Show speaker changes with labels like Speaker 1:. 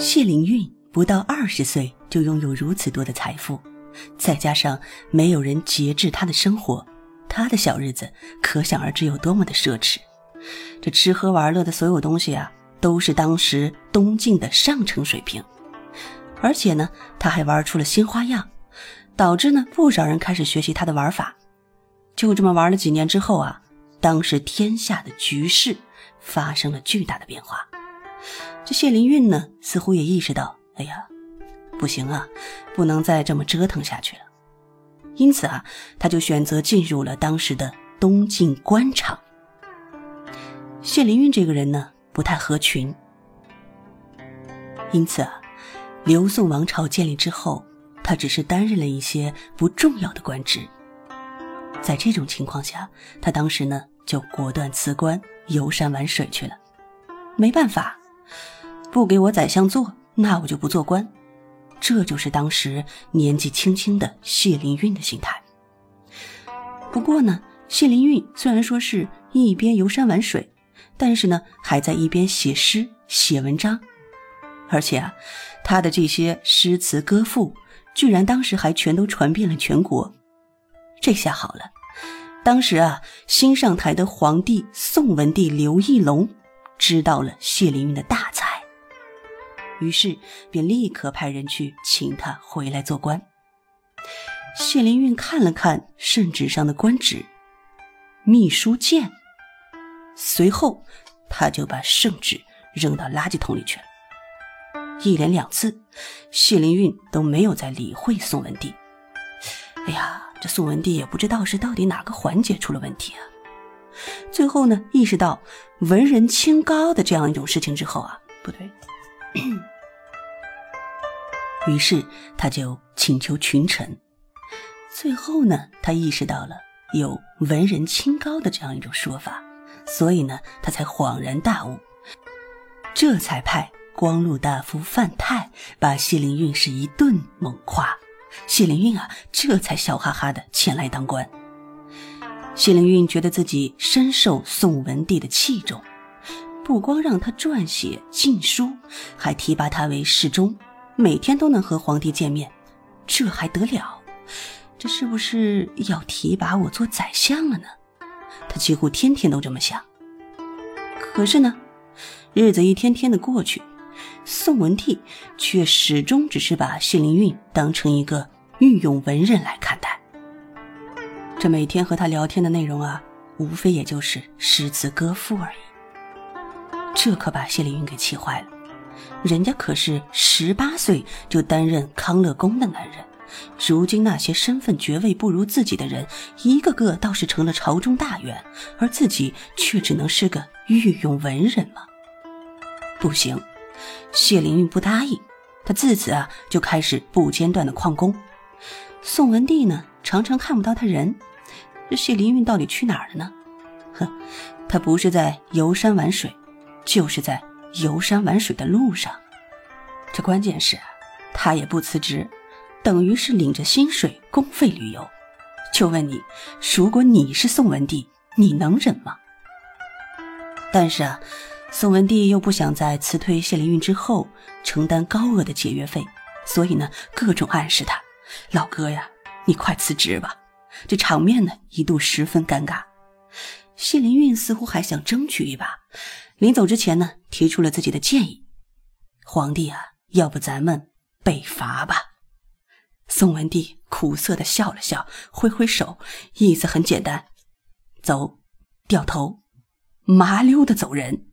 Speaker 1: 谢灵运不到二十岁就拥有如此多的财富，再加上没有人节制他的生活，他的小日子可想而知有多么的奢侈。这吃喝玩乐的所有东西啊，都是当时东晋的上乘水平。而且呢，他还玩出了新花样，导致呢不少人开始学习他的玩法。就这么玩了几年之后啊，当时天下的局势发生了巨大的变化。这谢灵运呢，似乎也意识到，哎呀，不行啊，不能再这么折腾下去了。因此啊，他就选择进入了当时的东晋官场。谢灵运这个人呢，不太合群，因此啊，刘宋王朝建立之后，他只是担任了一些不重要的官职。在这种情况下，他当时呢就果断辞官，游山玩水去了。没办法。不给我宰相做，那我就不做官。这就是当时年纪轻轻的谢灵运的心态。不过呢，谢灵运虽然说是一边游山玩水，但是呢，还在一边写诗、写文章，而且啊，他的这些诗词歌赋，居然当时还全都传遍了全国。这下好了，当时啊，新上台的皇帝宋文帝刘义隆知道了谢灵运的大才。于是便立刻派人去请他回来做官。谢灵运看了看圣旨上的官职，秘书监。随后，他就把圣旨扔到垃圾桶里去了。一连两次，谢灵运都没有再理会宋文帝。哎呀，这宋文帝也不知道是到底哪个环节出了问题啊。最后呢，意识到文人清高的这样一种事情之后啊，不对。于是他就请求群臣。最后呢，他意识到了有文人清高的这样一种说法，所以呢，他才恍然大悟，这才派光禄大夫范泰把谢灵运是一顿猛夸。谢灵运啊，这才笑哈哈的前来当官。谢灵运觉得自己深受宋文帝的器重。不光让他撰写禁书，还提拔他为侍中，每天都能和皇帝见面，这还得了？这是不是要提拔我做宰相了呢？他几乎天天都这么想。可是呢，日子一天天的过去，宋文帝却始终只是把谢灵运当成一个御用文人来看。这每天和他聊天的内容啊，无非也就是诗词歌赋而已。这可把谢灵运给气坏了，人家可是十八岁就担任康乐宫的男人，如今那些身份爵位不如自己的人，一个个倒是成了朝中大员，而自己却只能是个御用文人吗？不行，谢灵运不答应，他自此啊就开始不间断的旷工。宋文帝呢常常看不到他人，这谢灵运到底去哪儿了呢？哼，他不是在游山玩水。就是在游山玩水的路上，这关键是，他也不辞职，等于是领着薪水公费旅游。就问你，如果你是宋文帝，你能忍吗？但是啊，宋文帝又不想在辞退谢灵运之后承担高额的解约费，所以呢，各种暗示他：“老哥呀，你快辞职吧。”这场面呢，一度十分尴尬。谢灵运似乎还想争取一把。临走之前呢，提出了自己的建议：“皇帝啊，要不咱们北伐吧？”宋文帝苦涩的笑了笑，挥挥手，意思很简单：“走，掉头，麻溜的走人。”